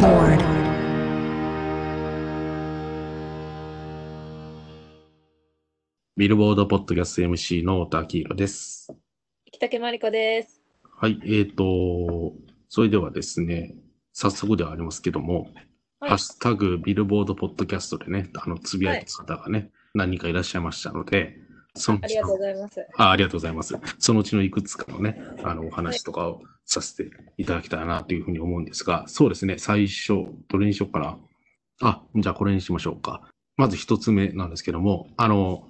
Billboard. ビルボードポッドキャスト MC の太田明宏です。北木まりこです。はい、えーと、それではですね、早速ではありますけども、はいハッシュタグビルボードポッドキャストでね、あの、つぶやいた方がね、何人かいらっしゃいましたので、そのありがとうございます。あありがとうございます。そのうちのいくつかのね、あの、お話とかをさせていただきたいなというふうに思うんですが、そうですね、最初、どれにしようかな。あ、じゃあこれにしましょうか。まず一つ目なんですけども、あの、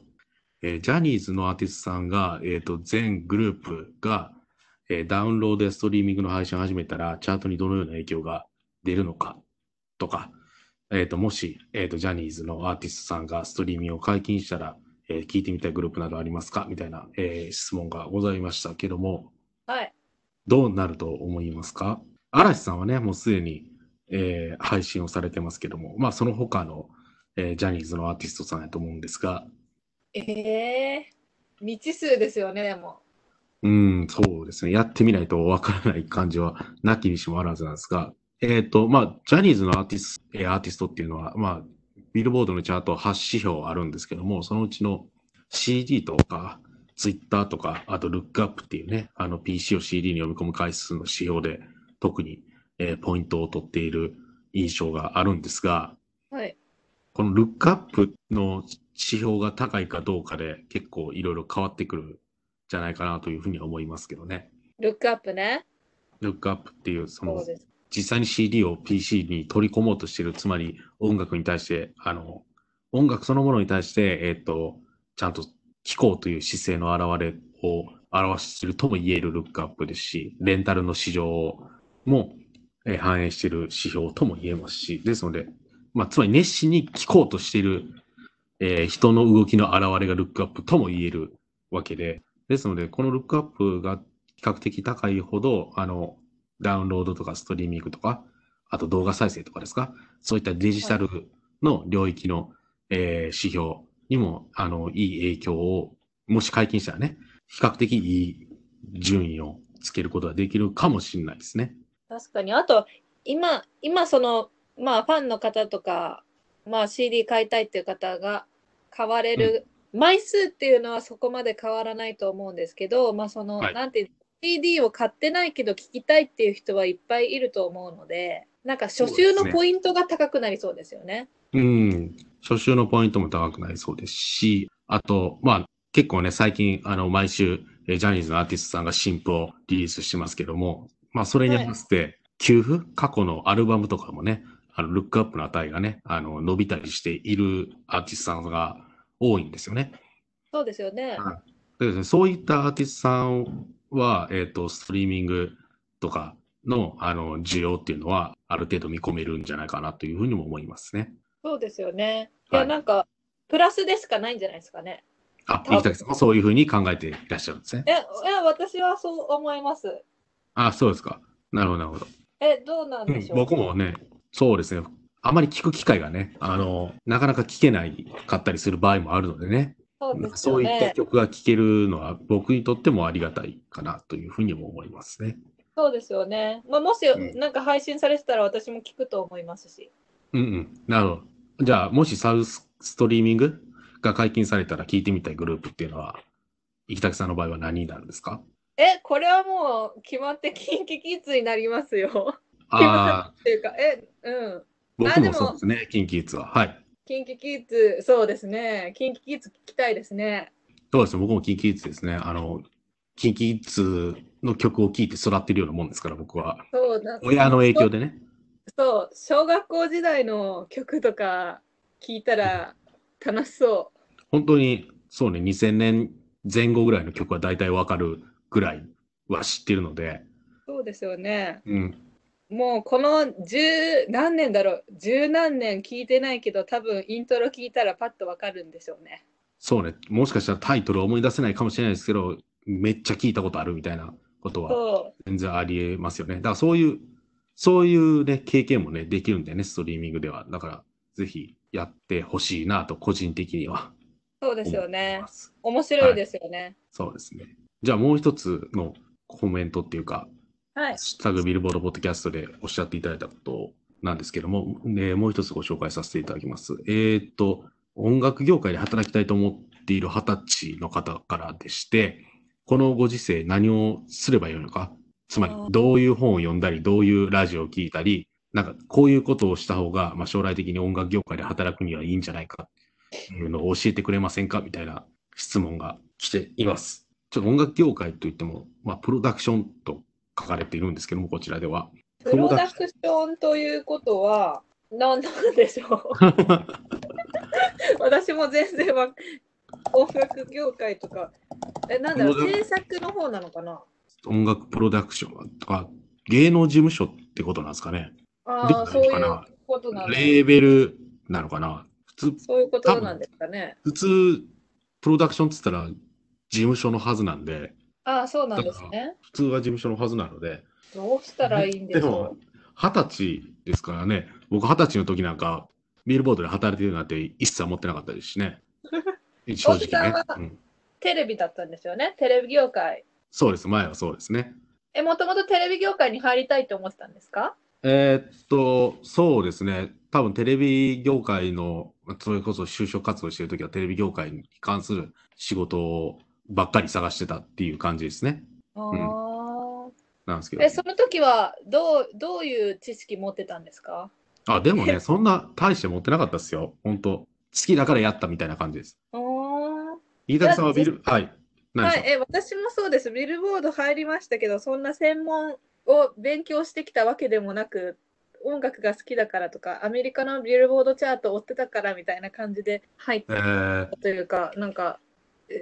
えージャニーズのアーティストさんが、えっ、と、全グループが、えーダウンロードやストリーミングの配信を始めたら、チャートにどのような影響が出るのかとか、えっ、と、もし、えっ、と、ジャニーズのアーティストさんがストリーミングを解禁したら、えー聞いてみたいグループなどありますか？みたいな、えー質問がございましたけども、はい。どうなると思いますか？嵐さんはね、もうすでに、えー配信をされてますけども、まあ、その他の、えージャニーズのアーティストさんやと思うんですが、ええ未知数ですよね、でも。うん、そうですね。やってみないとわからない感じはなきにしもあらずなんですが、えっ、と、まあ、ジャニーズのアーティスト、えーアーティストっていうのは、まあ、ビルボードのチャート8指標あるんですけども、そのうちの CD とか、Twitter とか、あと Lookup っていうね、あの PC を CD に読み込む回数の指標で特に、えーポイントを取っている印象があるんですが、はい。この Lookup の指標が高いかどうかで結構いろいろ変わってくるんじゃないかなというふうには思いますけどね。ルックアップね。ルックアップっていう、そのそう、です。実際に CD を PC に取り込もうとしている、つまり音楽に対して、あの、音楽そのものに対して、えっ、と、ちゃんと聴こうという姿勢の表れを表しているとも言えるルックアップですし、レンタルの市場も、えー反映している指標とも言えますし、ですので、まあ、つまり熱心に聴こうとしている、えー人の動きの表れがルックアップとも言えるわけで、ですので、このルックアップが比較的高いほど、あの、ダウンロードとかストリーミングとか、あと動画再生とかですか、そういったデジタルの領域の、えー指標にも、あの、いい影響を、もし解禁したらね、比較的いい順位をつけることができるかもしれないですね。確かに。あと、今、今その、まあ、ファンの方とか、まあ、CD 買いたいっていう方が買われる、枚数っていうのはそこまで変わらないと思うんですけど、まあ、その、はいなんていう CD を買ってないけど聞きたいっていう人はいっぱいいると思うので、なんか初週のポイントが高くなりそうですよね。うん。初週のポイントも高くなりそうですし、あと、まあ、結構ね、最近、あの、毎週、えージャニーズのアーティストさんが新譜をリリースしてますけども、まあ、それに合わせて、給付過去のアルバムとかもね、あの、ルックアップの値がね、あの、伸びたりしているアーティストさんが多いんですよね。そうですよね。でですね、そういったアーティストさんは、えっ、と、ストリーミングとかの、あの、需要っていうのは、ある程度見込めるんじゃないかなというふうにも思いますね。そうですよね。いや、はいなんか、プラスでしかないんじゃないですかね。あ、三木さんもそういうふうに考えていらっしゃるんですね。え、いや、私はそう思います。あ、そうですか。なるほど、なるほど。え、どうなんでしょう、僕もね、そうですね。あまり聞く機会がね、あの、なかなか聞けないかったりする場合もあるのでね、そうですよそういったね。曲が聴けるのは僕にとってもありがたいかなというふうにも思いますね。そうですよね。まあ、もし、うんなんか配信されてたら私も聞くと思いますし。うんうん。なるほど。じゃあ、もしサウスストリーミングが解禁されたら聞いてみたいグループっていうのは、生竹さんの場合は何になるんですか？え、これはもう決まってキンキキッズになりますよ。ああ、っていうか、え、うん。僕もあでもそうですね、キンキッズは。はい。キンキキッズ、そうですね。キンキキッズ聞きたいですね。そうですね、僕もキンキッズですね。あの、キンキッズの曲を聴いて育ってるようなもんですから、僕は。そうだ。親の影響でね。そう、小学校時代の曲とか聞いたら楽しそ本当に、そうね、2000年前後ぐらいの曲は大体わかるぐらいは知ってるので、う。そうですよね。うん。もうこの十何年だろう十何年聞いてないけど多分イントロ聞いたらパッとわかるんでしょうね。そうね、もしかしたらタイトル思い出せないかもしれないですけど、めっちゃ聞いたことあるみたいなことはそ全然ありえますよね。だからそういう、そういうね、経験もね、できるんだよね、ストリーミングでは。だから、ぜひやってほしいなと、個人的にはうそうですよね。面白いですよね。そうですね。じゃあもう一つのコメントっていうか、はいタグビルボードポッドキャストでおっしゃっていただいたことなんですけども、でもう一つご紹介させていただきます。えーっと、音楽業界で働きたいと思っている二十歳の方からでして、このご時世何をすればよいのか、つまりどういう本を読んだり、どういうラジオを聞いたり、なんかこういうことをした方が、まあ、将来的に音楽業界で働くにはいいんじゃないかっていうのを教えてくれませんかみたいな質問が来ています。ちょっと音楽業界といっても、まあ、プロダクションと書かれているんですけども、こちらでは。プロダクションということは何なんでしょう。私も全然わ音楽業界とか。えなんだろう制作の方なのかな。音楽プロダクションとか、芸能事務所ってことなんですかね。あであそういうことなんだ。レーベルなのかな。普通、そういうことなんですかね。普通、プロダクションって言ったら事務所のはずなんで、ああそうなんですね。普通は事務所のはずなので、どうしたらいいんでしょでも、二十歳ですからね、僕二十歳の時なんか、ビルボードで働いてるなんて一切思ってなかったですしね。正直ね。テレビだったんですよね？テレビ業界。そうです、前はそうですね。えもともとテレビ業界に入りたいと思ってたんですか？えーっと、そうですね。多分テレビ業界の、それこそ就職活動してるときはテレビ業界に関する仕事ばっかり探してたっていう感じですね。ああ、なんですけどえ。その時はどうどういう知識持ってたんですか？あ、でもね、そんな大して持ってなかったですよ。本当好きだからやったみたいな感じです。飯谷さんはビル、はい。はい、え私もそうです。ビルボード入りましたけど、そんな専門を勉強してきたわけでもなく、音楽が好きだからとか、アメリカのビルボードチャートを追ってたからみたいな感じで入っえー、たというか、なんかえ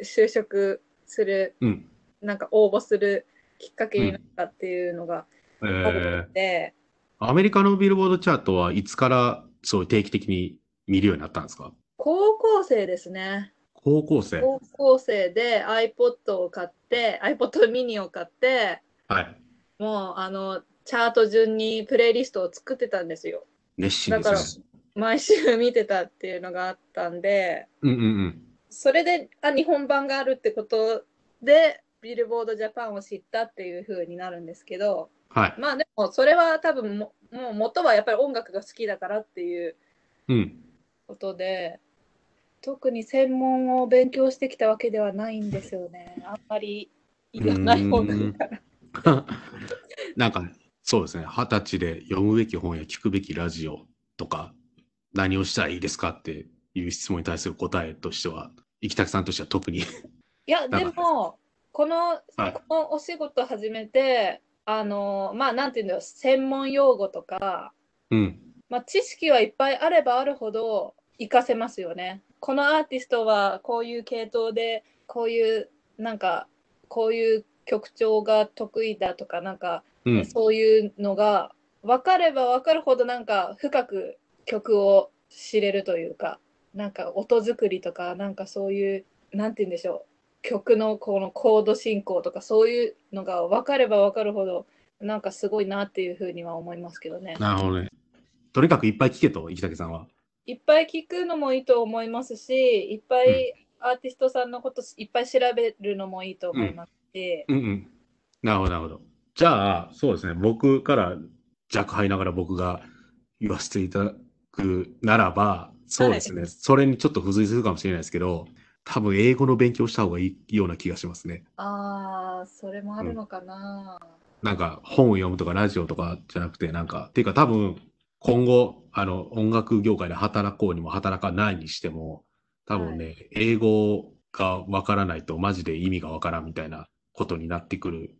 就職する、うん。なんか応募するきっかけになったっていうのがえあるーの、で、アメリカのビルボードチャートはいつからそう定期的に見るようになったんですか？高校生ですね。高校生。高校生で iPod を買って、iPod mini を買って、はい。もうあのチャート順にプレイリストを作ってたんですよ。熱心ですね。毎週見てたっていうのがあったんで、うんうんうん。それであ日本版があるってことで、ビルボードジャパンを知ったっていう風になるんですけど、はい。まあでもそれは多分ももう元はやっぱり音楽が好きだからっていううん。ことで、特に専門を勉強してきたわけではないんですよね。あんまりいらない音楽から。なんか、そうですね。二十歳で読むべき本や聞くべきラジオとか、何をしたらいいですかっていう質問に対する答えとしては、生田さんとしては特に。いや、でも、この、はいこのお仕事始めて、あの、まあ、なんていうんだろう、専門用語とか、うん。まあ、知識はいっぱいあればあるほど活かせますよね。このアーティストはこういう系統で、こういう、なんか、こういう曲調が得意だとか、なんか、うん。そういうのが分かれば分かるほどなんか深く曲を知れるというかなんか音作りとかなんかそういうなんて言うんでしょう曲のこのコード進行とかそういうのが分かれば分かるほどなんかすごいなっていうふうには思いますけどね。なるほどね。とにかくいっぱい聞けと、生田さんは。いっぱい聞くのもいいと思いますしいっぱいアーティストさんのこといっぱい調べるのもいいと思いますし、うんうん。なるほど、なるほど。じゃあ、そうですね。僕から弱敗ながら僕が言わせていただくならば、そうですね。それにちょっと付随するかもしれないですけど、多分英語の勉強した方がいいような気がしますね。ああそれもあるのかな。なんか本を読むとかラジオとかじゃなくて、なんか、っていうか多分今後、あの、音楽業界で働こうにも働かないにしても、多分ね、英語がわからないとマジで意味がわからんみたいなことになってくる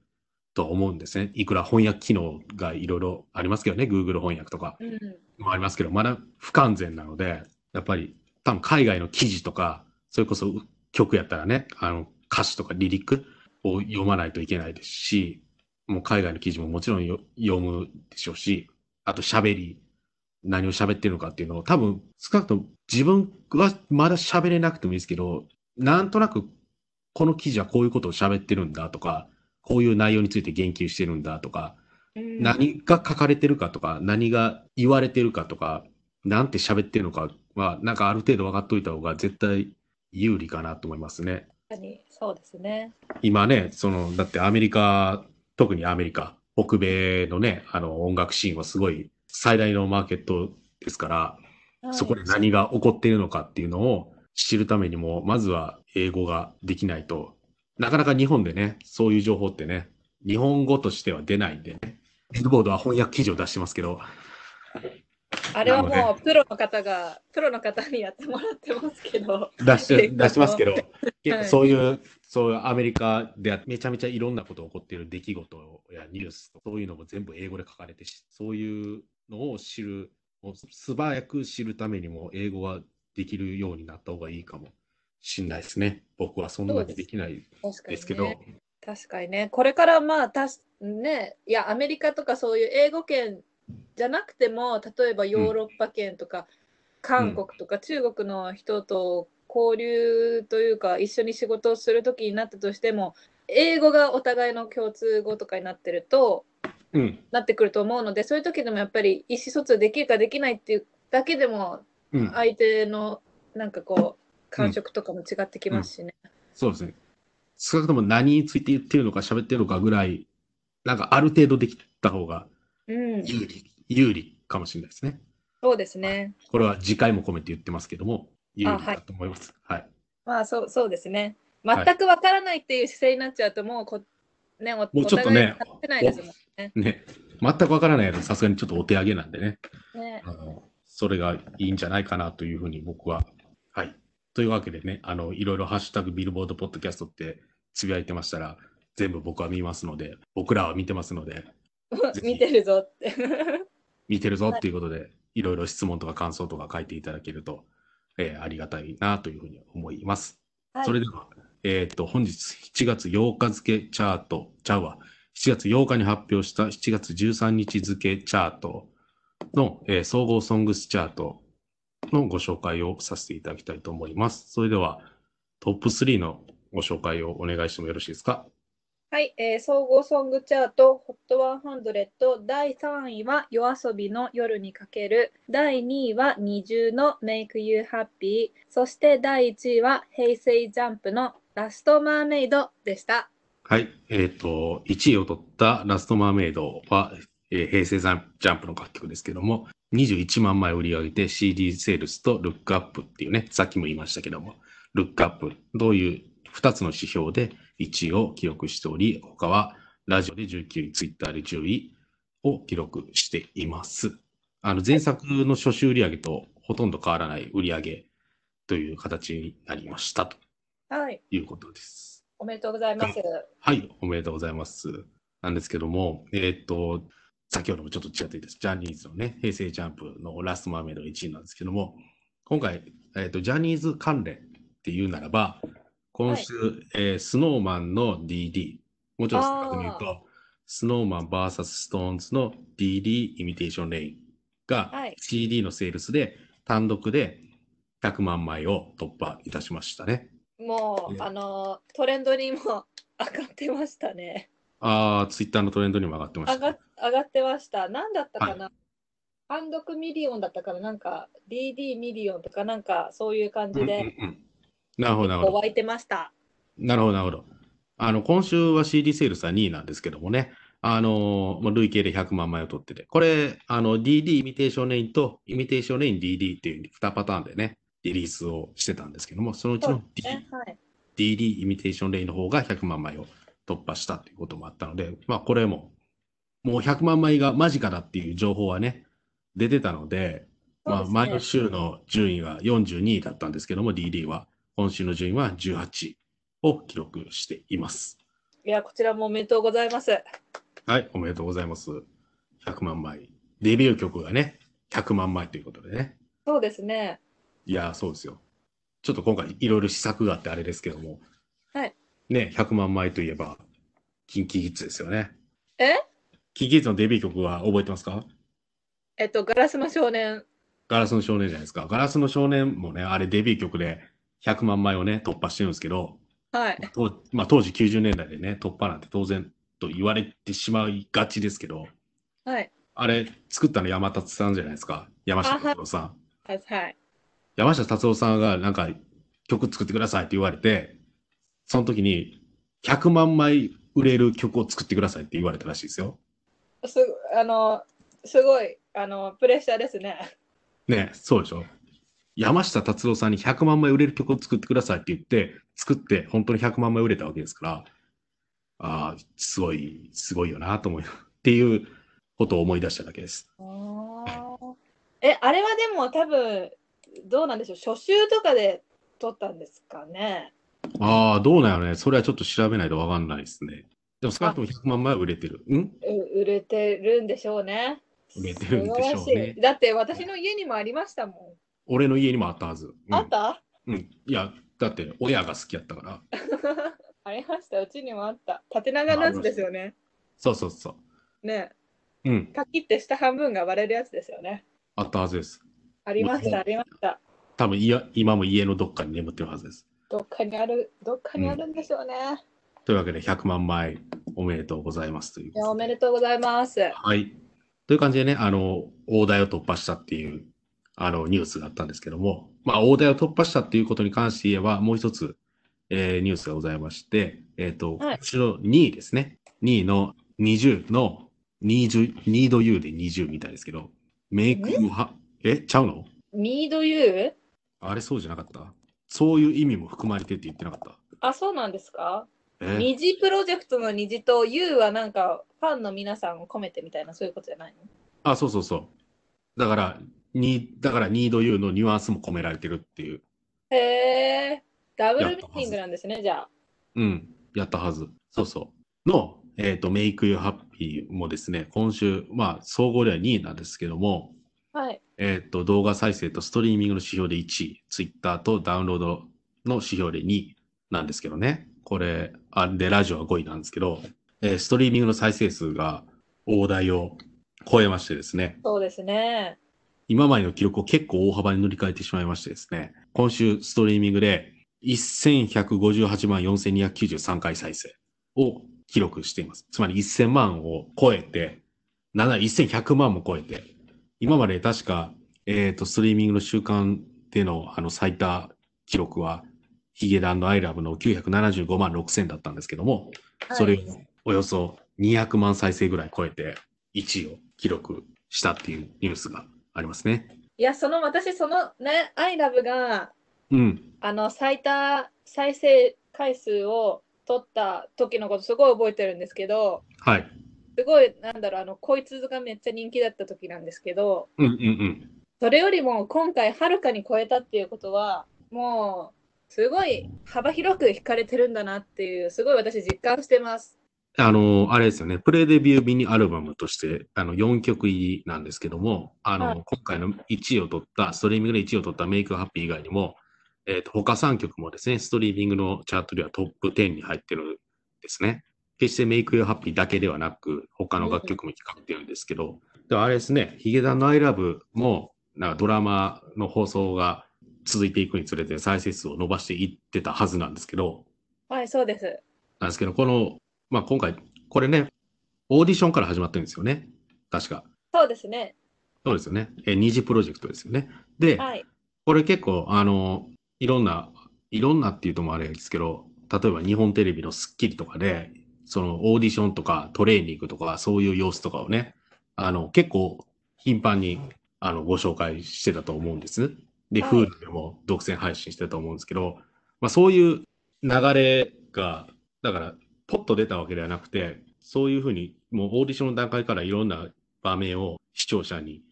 と思うんですね。いくら翻訳機能がいろいろありますけどね、Google 翻訳とかうんもありますけど、まだ不完全なので、やっぱり多分海外の記事とか、それこそ曲やったらね、あの歌詞とかリリックを読まないといけないですし、もう海外の記事ももちろんよ読むでしょうし、あと喋り、何を喋ってるのかっていうのを多分少なくとも自分はまだ喋れなくてもいいですけど、なんとなくこの記事はこういうことを喋ってるんだとか、こういう内容について言及してるんだとか、うん何が書かれてるかとか、何が言われてるかとか、なんて喋ってるのかは、なんかある程度分かっといた方が絶対有利かなと思いますね。確かにそうですね。今ね、その、だってアメリカ、特にアメリカ、北米のね、あの音楽シーンはすごい最大のマーケットですから、はいそこで何が起こっているのかっていうのを知るためにも、まずは英語ができないと、なかなか日本でね、そういう情報ってね、日本語としては出ないんでね、ビルボードは翻訳記事を出してますけど、あれはもうプロの方が、プロの方にやってもらってますけど。出して、出してますけど、そういう、そういうアメリカでめちゃめちゃいろんなことが起こっている出来事やニュース、そういうのも全部英語で書かれてし、そういうのを知る、もう素早く知るためにも英語ができるようになった方がいいかもしれないですね。僕はそんなにできない。ですけど、確かにね。これからまあ、たしね、いや、アメリカとかそういう英語圏じゃなくても、例えばヨーロッパ圏とか、韓国とか中国の人と交流というか、一緒に仕事をするときになったとしても、英語がお互いの共通語とかになってると、うん、なってくると思うので、そういう時でもやっぱり意思疎通できるかできないっていうだけでも、うん、相手のなんかこう、感触とかも違ってきますしね。そうですね。少なくとも何について言ってるのか喋ってるのかぐらい、なんかある程度できた方がうん、有利、有利かもしれないですね。そうですね。これは次回も込めて言ってますけども、有利だと思います。はい。まあそうそうですね。はい全くわからないっていう姿勢になっちゃうと、もうこ、ね、おもうちょっとねお互い話せないですもんね。ね、全くわからないのさすがにちょっとお手上げなんでね、ねあのそれがいいんじゃないかなというふうに僕は。はい。というわけでね、あの、いろいろハッシュタグビルボードポッドキャストってつぶやいてましたら、全部僕は見ますので、僕らは見てますので、見てるぞって。見てるぞっていうことで、いろいろ質問とか感想とか書いていただけると、えーありがたいなというふうに思います。はいそれでは、えっ、と、本日7月8日付チャート、ちゃうわ、7月8日に発表した7月13日付チャートの、えー総合ソングスチャートのご紹介をさせていただきたいと思います。それでは、トップ3のご紹介をお願いしてもよろしいですか？はい、えー総合ソングチャート HOT100 第3位は YOASOBI の夜にかける第2位は NiziU の Make You Happy そして第1位は平成ジャンプのラストマーメイドでした。はい。えっ、と、1位を取ったラストマーメイドは、えー平成ジャンジャンプの楽曲ですけども、21万枚売り上げて CD セールスとルックアップっていうね、さっきも言いましたけども、ルックアップ、どういう2つの指標で1位を記録しており、他はラジオで19位、ツイッターで10位を記録しています。あの、前作の初週売り上げとほとんど変わらない売り上げという形になりましたとはい、いうことです。おめでとうございます。はい、おめでとうございます。なんですけども、えーっと、先ほどもちょっとちらっと言ったジャニーズのね、平成ジャンプのラストマーメイドが1位なんですけども、今回、えーっと、ジャニーズ関連っていうならば、今週、えー、 Snow Man の DD、もうちょっと正確に言うと、 Snow Man VS SixTONES の DD Imitation Rainがはい CD のセールスで単独で100万枚を突破いたしましたね。もう、ねあのトレンドにも上がってましたね。ああ、ツイッターのトレンドにも上がってました。上が上がってました。何だったかはな、単独ミリオンだったかな？なんか DD ミリオンとかなんかそういう感じでうんうんうんなるほど、なるほど。湧いてました。なるほど、なるほど。あの、今週は CD セールスは2位なんですけどもね、あの、まあ累計で100万枚を取ってて、これ、あの、DD Imitation Rain と Imitation Rain DD っていう2パターンでね、リリースをしてたんですけども、そのうちの D ねはい、DD イミテーションレインの方が100万枚を突破したということもあったので、まあこれも、もう100万枚が間近だっていう情報はね、出てたので、まあそうですね前週の順位が42位だったんですけども、DD は、今週の順位は18位を記録しています。いや、こちらもおめでとうございます。はい、おめでとうございます。100万枚。デビュー曲がね、100万枚ということでね。そうですね。いやー、そうですよ。ちょっと今回いろいろ試作があってあれですけども。はい。ね、100万枚といえば、キンキキッズですよね。え？キンキキッズのデビュー曲は覚えてますか？えっと、ガラスの少年。ガラスの少年じゃないですか。ガラスの少年もね、あれデビュー曲で100万枚をね、突破してるんですけど、はい。当まあ、当時90年代でね、突破なんて当然と言われてしまいがちですけど、はい。あれ作ったの山達さんじゃないですか？山下達郎さん。はい。はい。山下達郎さんがなんか曲作ってくださいって言われて、その時に100万枚売れる曲を作ってくださいって言われたらしいですよ。すあの、すごい、あのプレッシャーですね。ね、そうでしょ。山下達郎さんに100万枚売れる曲を作ってくださいって言って、作って本当に100万枚売れたわけですから、ああ、すごい、すごいよなと思うっていうことを思い出しただけです。え、あれはでも多分どうなんでしょう初週とかで撮ったんですかね。ああ、どうなんやろね。それはちょっと調べないとわかんないですね。でも少なくとも100万枚は売れてる。うん？う売れてるんでしょうね。売れてるんでしょうねだって私の家にもありましたも俺の家にもあったはず。うんん。あった？うん。いや、だって親が好きやったから。ありました。うちにもあった。縦長のやつですよね。そうそうそねう。うん。パキって下半分が割れるやつですよね。あったはずです。ありました、うんありました。多分いや今も家のどっかに眠ってるはずです。どっかにある、どっかにあるんでしょうね。というわけで100万枚おめでとうございますという。いや、おめでとうございます。はい。という感じでね、あの、大台を突破したっていう、あの、ニュースがあったんですけども、まあ、大台を突破したっていうことに関して言えば、もう一つ、えーニュースがございまして、えっ、と、はい。後ろ2位ですね。2位の20の20、ニード U で20みたいですけど、メイクは、え、ちゃうの？ミードユーあれそうじゃなかった？そういう意味も含まれてって言ってなかった？あ、そうなんですか？え虹プロジェクトの虹と U はなんかファンの皆さんを込めてみたいなそういうことじゃないの？あ、そうそうそう。だから、に、だから、ニード U のニュアンスも込められてるっていう。へえ、ダブルミーティングなんですね、じゃあ。うん、やったはず。そうそう。の、えっ、と、メイク You Happy もですね、今週、まあ、総合では2位なんですけども、はい。えっ、と、動画再生とストリーミングの指標で1位、Twitter とダウンロードの指標で2位なんですけどね。これ、あで、ラジオは5位なんですけど、えーストリーミングの再生数が大台を超えましてですね、そうですね。今までの記録を結構大幅に塗り替えてしまいましてですね、今週ストリーミングで1158万4293回再生を記録しています。つまり1000万を超えて、なんなら1100万も超えて、今まで確か、えっ、と、ストリーミングの週間でのあの最多記録は、ヒゲダンドアイラブの975万6000だったんですけども、それをおよそ200万再生ぐらい超えて1位を記録したっていうニュースがありますね。いや、その私、そのね、アイラブが、うん。あの、最多再生回数を取った時のことすごい覚えてるんですけど、はい。すごい、なんだろう、あの、こいつがめっちゃ人気だった時なんですけど、うんうんうん。それよりも今回はるかに超えたっていうことは、もう、すごい幅広く惹かれてるんだなっていう、すごい私実感してます。あの、あれですよね。プレデビューミニアルバムとして、あの、4曲入りなんですけども、あの、はい今回の1位を取った、ストリーミングで1位を取ったメイクハッピー以外にも、えっ、と、他3曲もですね、ストリーミングのチャートではトップ10に入ってるんですね。決してメイクハッピーだけではなく、他の楽曲も光ってるんですけど、であれですね、ヒゲダンのアイラブも、なんかドラマの放送が続いていくにつれて再生数を伸ばしていってたはずなんですけど、はい、そうです。なんですけど、この、まあ、今回、これね、オーディションから始まってるんですよね。確か。そうですね。そうですよね。え、二次プロジェクトですよね。で、はい。これ結構、あの、いろんな、いろんなっていうともあれですけど、例えば日本テレビのスッキリとかで、そのオーディションとかトレーニングとか、そういう様子とかをね、あの、結構頻繁に、あの、ご紹介してたと思うんです。で、はい Hulu でも独占配信してたと思うんですけど、まあそういう流れが、だから、ポッと出たわけではなくて、そういうふうに、もうオーディションの段階からいろんな場面を視聴者に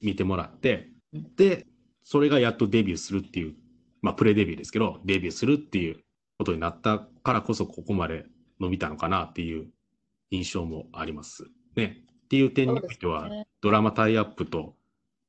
見てもらって、で、それがやっとデビューするっていう、まあ、プレデビューですけど、デビューするっていうことになったからこそ、ここまで伸びたのかなっていう印象もあります。ね。っていう点においては、ねドラマタイアップと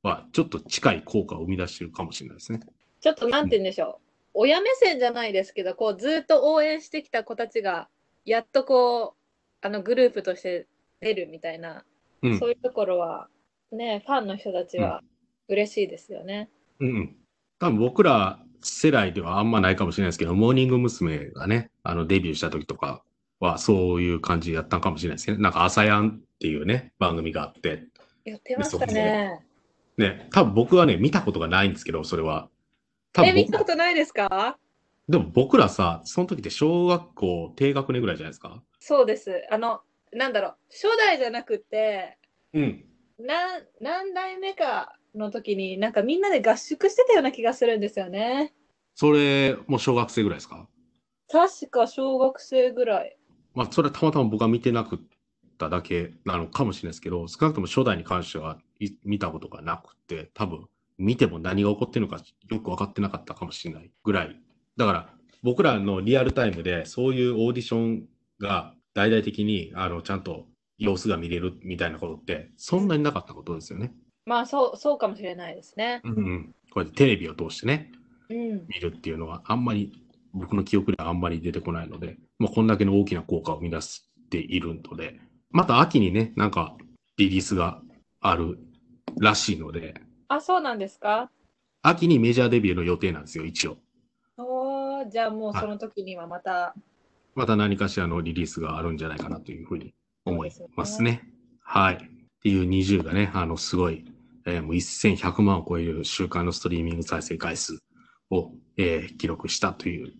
は、ちょっと近い効果を生み出しているかもしれないですね。ちょっとなんて言うんでしょう。親目線じゃないですけど、こうずっと応援してきた子たちが、やっとこう、あのグループとして出るみたいな、うん。そういうところは、ね、ファンの人たちは嬉しいですよね。うんうん。多分僕ら世代ではあんまないかもしれないですけど、モーニング娘。がね、あのデビューした時とかはそういう感じやったんかもしれないですね。なんか朝やんっていうね、番組があって、やってましたね。ね、多分僕はね、見たことがないんですけど、それは。多え、分僕見たことないですか？でも僕らさ、その時って小学校低学年ぐらいじゃないですか？そうです。あの、なんだろう、初代じゃなくて、うん。何何代目かの時になんかみんなで合宿してたような気がするんですよね。それ、もう小学生ぐらいですか？確か小学生ぐらい。まあ、それはたまたま僕は見てなくっただけなのかもしれないですけど、少なくとも初代に関してはい見たことがなくて、多分見ても何が起こってるのかよく分かってなかったかもしれないぐらい。だから僕らのリアルタイムでそういうオーディションが大々的にあのちゃんと様子が見れるみたいなことってそんなになかったことですよね。まあそうそうかもしれないですね。うん、うん。こうやってテレビを通してね、うん。見るっていうのはあんまり僕の記憶ではあんまり出てこないので、もうこんだけの大きな効果を生み出しているので、また秋にね、なんかリリースがあるらしいので、あ、そうなんですか？秋にメジャーデビューの予定なんですよ、一応。おーじゃあもうその時にはまた、また何かしらのリリースがあるんじゃないかなというふうに思いますね。はい。っていう20がね、あの、すごい、えーもう1100万を超える週間のストリーミング再生回数を、えー記録したという、っ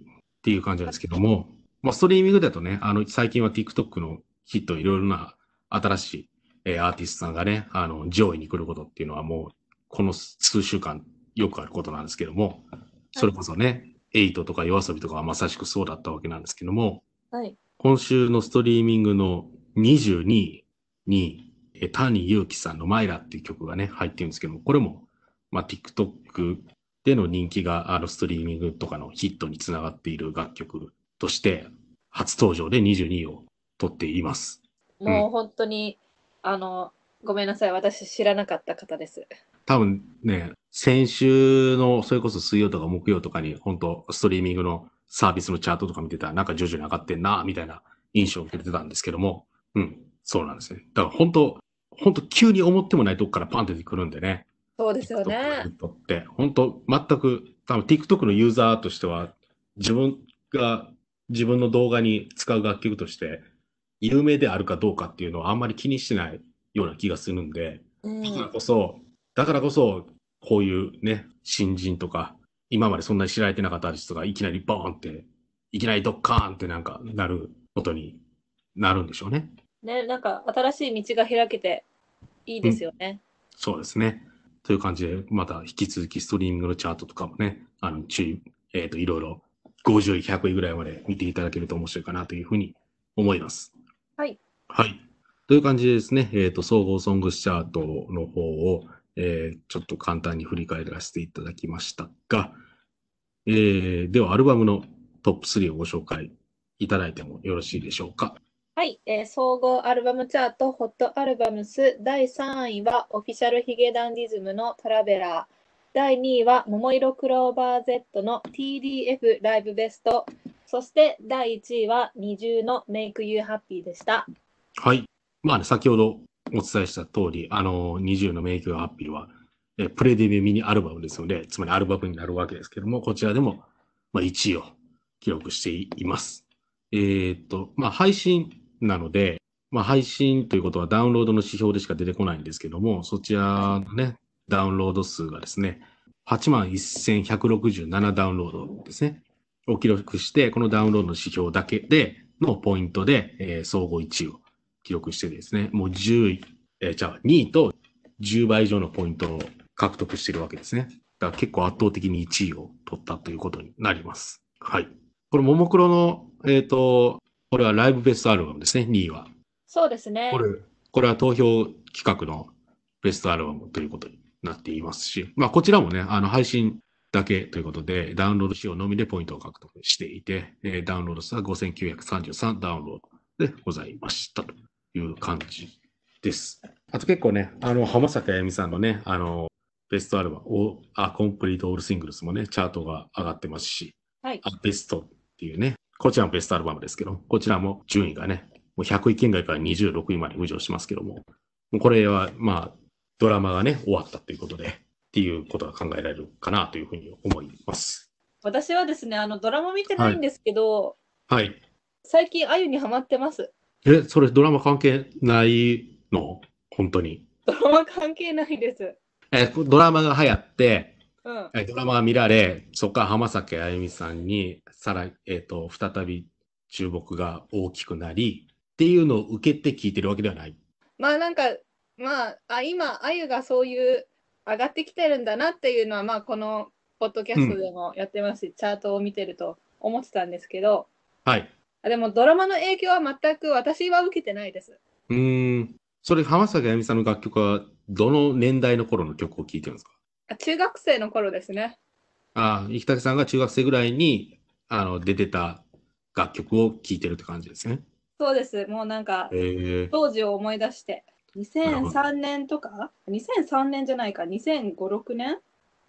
ていう感じなんですけども、まあ、ストリーミングだとね、あの、最近は TikTok のヒット、いろいろな新しい、えーアーティストさんがね、あの、上位に来ることっていうのはもう、この数週間よくあることなんですけども、それこそね、エイトとか夜遊びとかはまさしくそうだったわけなんですけども、はい。今週のストリーミングの22位に、え谷祐希さんのマイラっていう曲がね、入ってるんですけども、これも、まあ、TikTok での人気が、あの、ストリーミングとかのヒットにつながっている楽曲として、初登場で22位を取っています。もう本当に、あの、ごめんなさい。私知らなかった方です。多分ね、先週の、それこそ水曜とか木曜とかに、本当ストリーミングのサービスのチャートとか見てたら、なんか徐々に上がってんな、みたいな印象を受けてたんですけども、うん、そうなんですね。だから本当本当急に思ってもないとこからパンって出てくるんでね。そうですよね。TikTok って、本当全く、多分 TikTok のユーザーとしては、自分が自分の動画に使う楽曲として、有名であるかどうかっていうのはあんまり気にしてないような気がするんで、うんだからこそ、だからこそ、こういうね、新人とか、今までそんなに知られてなかったアーティストがいきなりボーンって、いきなりドッカーンってなんかなることになるんでしょうね。ね、なんか新しい道が開けていいですよね。そうですね。という感じで、また引き続きストリーミングのチャートとかもね、あの、注意、えっ、と、いろいろ50位、100位ぐらいまで見ていただけると面白いかなというふうに思います。はい。はい。という感じでですね、えっ、と、総合ソングスチャートの方を、えーちょっと簡単に振り返らせていただきましたが、えーでは、アルバムのトップ3をご紹介いただいてもよろしいでしょうか？はい、えー総合アルバムチャート、ホットアルバムス、第3位はオフィシャルヒゲダンディズムのトラベラー、第2位は桃色クローバー Z の TDF ライブベスト、そして第1位は二重の Make You Happy でした。はい。まあね、先ほどお伝えした通り、あの、20のメイクハッピーは、えプレデビューミニアルバムですので、つまりアルバムになるわけですけども、こちらでも、まあ、1位を記録しています。えーっと、まあ、配信なので、まあ、配信ということはダウンロードの指標でしか出てこないんですけども、そちらのね、ダウンロード数がですね、81,167ダウンロードですね、を記録して、このダウンロードの指標だけでのポイントで、えー総合1位を記録してですね、もう10位、えーじゃあ2位と10倍以上のポイントを獲得しているわけですね。だから結構圧倒的に1位を取ったということになります。はい。これ、ももクロの、えっ、と、これはライブベストアルバムですね、2位は。そうですねこ。れ、これは投票企画のベストアルバムということになっていますし、まあこちらもね、あの配信だけということで、ダウンロード仕様のみでポイントを獲得していて、えーダウンロード数は5933ダウンロードでございましたという感じです。あと結構ね、あの、浜崎あゆみさんのね、あの、ベストアルバム、おあ、コンプリートオールシングルスもね、チャートが上がってますし、はい。あベストっていうね、こちらもベストアルバムですけど、こちらも順位がね、もう100位圏外から26位まで浮上しますけども、もうこれはまあ、ドラマがね、終わったということで、っていうことが考えられるかなというふうに思います。私はですね、あのドラマ見てないんですけど、はい。最近あゆにハマってます。え、それドラマ関係ないの？本当に。ドラマ関係ないです。え、ドラマが流行って、うん。えドラマが見られ、そこから浜崎あゆみさんに、さら、えっ、と、再び注目が大きくなり、っていうのを受けて聞いてるわけではない。まあなんか、まあ、あ今、あゆがそういう上がってきてるんだなっていうのは、まあ、このポッドキャストでもやってますし、チャートを見てると思ってたんですけど、はい。あでもドラマの影響は全く私は受けてないです。うーん。それ、浜崎あゆみさんの楽曲は、どの年代の頃の曲を聴いてるんですか？あ中学生の頃ですね。ああ、生竹さんが中学生ぐらいに、あの、出てた楽曲を聴いてるって感じですね。そうです。もうなんか、へえ当時を思い出して、2003年とか ?2003 年じゃないか、2005、6年？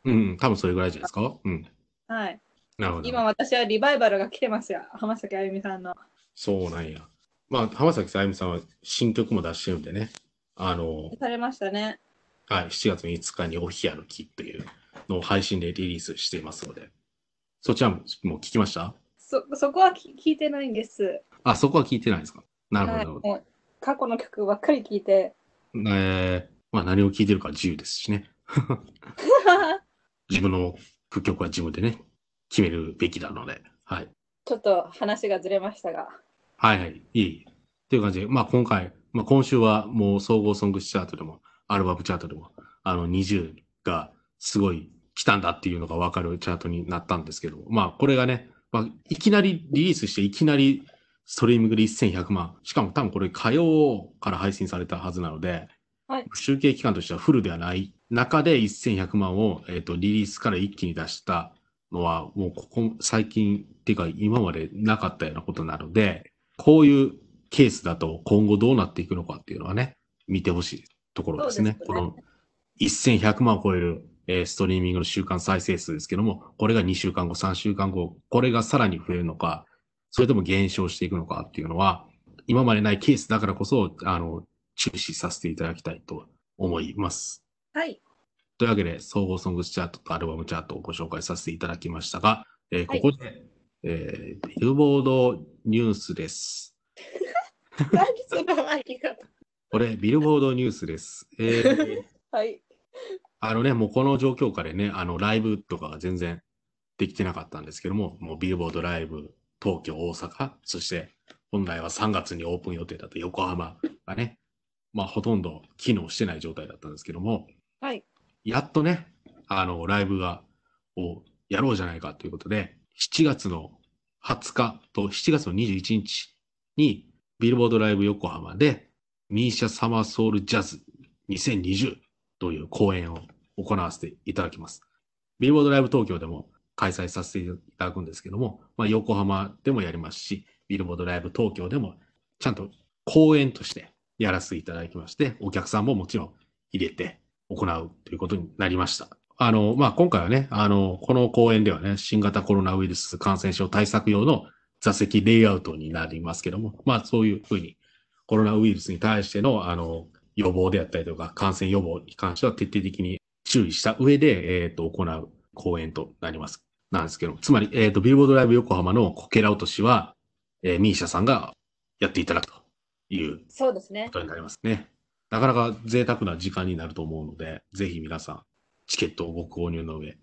うん、多分それぐらいじゃないですか？うん。はい。なるほど。今私はリバイバルが来てますよ。浜崎あゆみさんの。そうなんや。まあ、浜崎あゆみさんは新曲も出してるんでね。あの、されましたね。はい、7月5日にお日歩きっていうのを配信でリリースしていますので、そちらももう聞きました？そそこはき聞いてないんです。あ、そこは聞いてないですか？なるほど、は、ない過去の曲ばっかり聞いて。えー、まあ何を聞いてるか自由ですしね。自分の曲は自分でね、決めるべきなので、はい。ちょっと話がずれましたが。はいはい、いい。という感じで、まあ今回、まあ今週はもう総合ソングチャートでも、アルバムチャートでも、あの20がすごい来たんだっていうのが分かるチャートになったんですけど、まあこれがね、まあいきなりリリースしていきなりストリーミングで1100万。しかも多分これ火曜から配信されたはずなので、はい集計期間としてはフルではない中で1100万を、えっとリリースから一気に出したのは、もうここ最近っていうか今までなかったようなことなので、こういうケースだと今後どうなっていくのかっていうのはね、見てほしいところですね。すねこの1100万を超える、えーストリーミングの週間再生数ですけども、これが2週間後、3週間後、これがさらに増えるのか、それとも減少していくのかっていうのは、今までないケースだからこそ、あの、注視させていただきたいと思います。はい。というわけで、総合ソングスチャートとアルバムチャートをご紹介させていただきましたが、えーはいここで、えービルボードニュースです。何その入り方。これ、ビルボードニュースです。えー はい。あのね、もうこの状況下でね、あの、ライブとかが全然できてなかったんですけども、もうビルボードライブ、東京、大阪、そして本来は3月にオープン予定だった横浜がね、まあほとんど機能してない状態だったんですけども、はい。やっとね、あの、ライブが、をやろうじゃないかということで、7月の20日と7月の21日に、ビルボードライブ横浜で、ミーシャサマーソウルジャズ2020という公演を行わせていただきます。ビルボードライブ東京でも開催させていただくんですけども、まあ、横浜でもやりますし、ビルボードライブ東京でもちゃんと公演としてやらせていただきまして、お客さんももちろん入れて行うということになりました。あの、まあ、今回はね、あの、この公演ではね、新型コロナウイルス感染症対策用の座席レイアウトになりますけども、まあ、そういうふうにコロナウイルスに対しての、あの、予防であったりとか、感染予防に関しては徹底的に注意した上で、えっ、と、行う公演となります。なんですけど、つまり、えっ、と、ビルボードライブ横浜のこけら落としは、えーミーシャさんがやっていただくというそうですねこ。とになりますね。なかなか贅沢な時間になると思うので、ぜひ皆さん、チケットをご購入の上、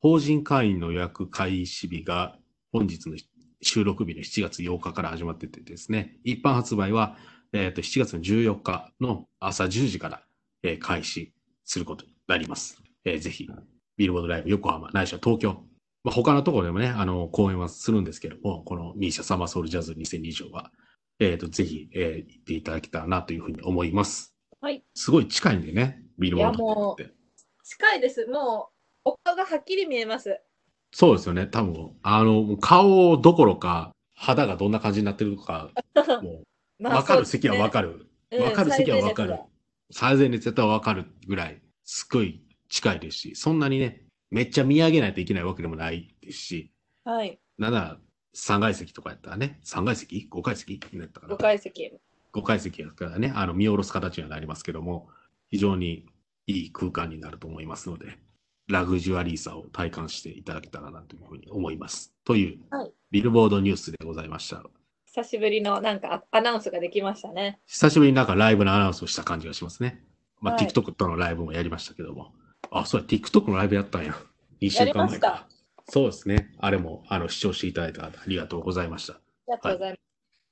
法人会員の予約開始日が本日の収録日の7月8日から始まっててですね、一般発売は、えーと7月の14日の朝10時から、えー開始することになります。えーぜひ、ビルボードライブ横浜、ないしは東京、まあ、他のところでもね、あの、公演はするんですけども、このミーシャサマーソウルジャズ2020は、えっ、と、ぜひ、えー行っていただけたらなというふうに思います。はい。すごい近いんでね、ビルボードって。近いです。もう、お顔がはっきり見えます。そうですよね。多分、あの、顔どころか、肌がどんな感じになってるとか、もう、わかる席はわかる。る。わかる席はわかるうん。最前列やったらわかるぐらい、すごい近いですし、そんなにね、めっちゃ見上げないといけないわけでもないですし、はい。なんなら3階席とかやったらね、3階席 ?5 階席？になったかな？5階席。5階席やからね、あの見下ろす形にはなりますけども、非常にいい空間になると思いますので、ラグジュアリーさを体感していただけたらなというふうに思います。という、はいビルボードニュースでございました。久しぶりのなんかアナウンスができましたね。久しぶりになんかライブのアナウンスをした感じがしますね。まあ、はい TikTok とのライブもやりましたけども。あ、そうや、TikTok のライブやったんや。2週間前か。そうですね。あれも、あの、視聴していただいた方、ありがとうございました。ありがとうございます。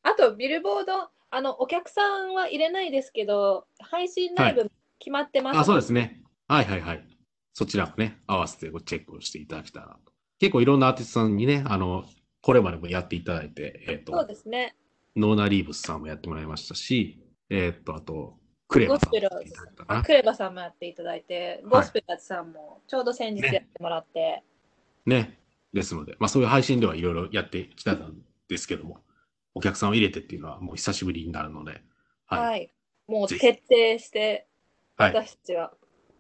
あと、ビルボード、あの、お客さんは入れないですけど、配信ライブ決まってます。あ、そうですね。はいはいはい。そちらもね、合わせてごチェックをしていただけたらなと。結構いろんなアーティストさんにね、あの、これまでもやっていただいて、えっ、そうと、ですね。ノーナ・リーブスさんもやってもらいましたし、えっ、と、あと、クレバさんもやっていただいたかな。クレバさんもやっていただいて、ゴスペラーズさんもちょうど先日ねやってもらって、ね。ですので、まあそういう配信ではいろいろやってきたんですけども、お客さんを入れてっていうのはもう久しぶりになるので、はい、はい。もうぜ徹ひ底して、はい。私たちは、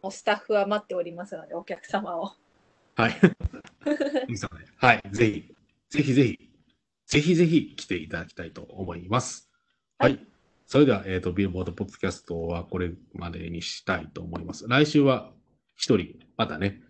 もうスタッフは待っておりますので、お客様を。はい。はい。ぜひ、ぜひぜひ、ぜひぜひ来ていただきたいと思います。はい。はいそれでは、えっ、と、ビルボードポッドキャストはこれまでにしたいと思います。来週は一人、またね、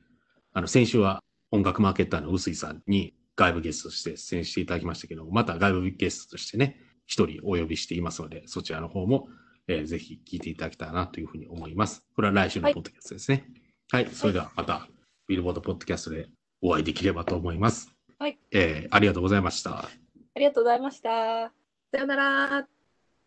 あの、先週は音楽マーケッターの臼井さんに外部ゲストとして出演していただきましたけども、また外部ゲストとしてね、一人お呼びしていますので、そちらの方も、えーぜひ聞いていただけたらなというふうに思います。これは来週のポッドキャストですね。はい。それではまた、ビルボードポッドキャストでお会いできればと思います。はい。えーありがとうございました。ありがとうございました。さよなら。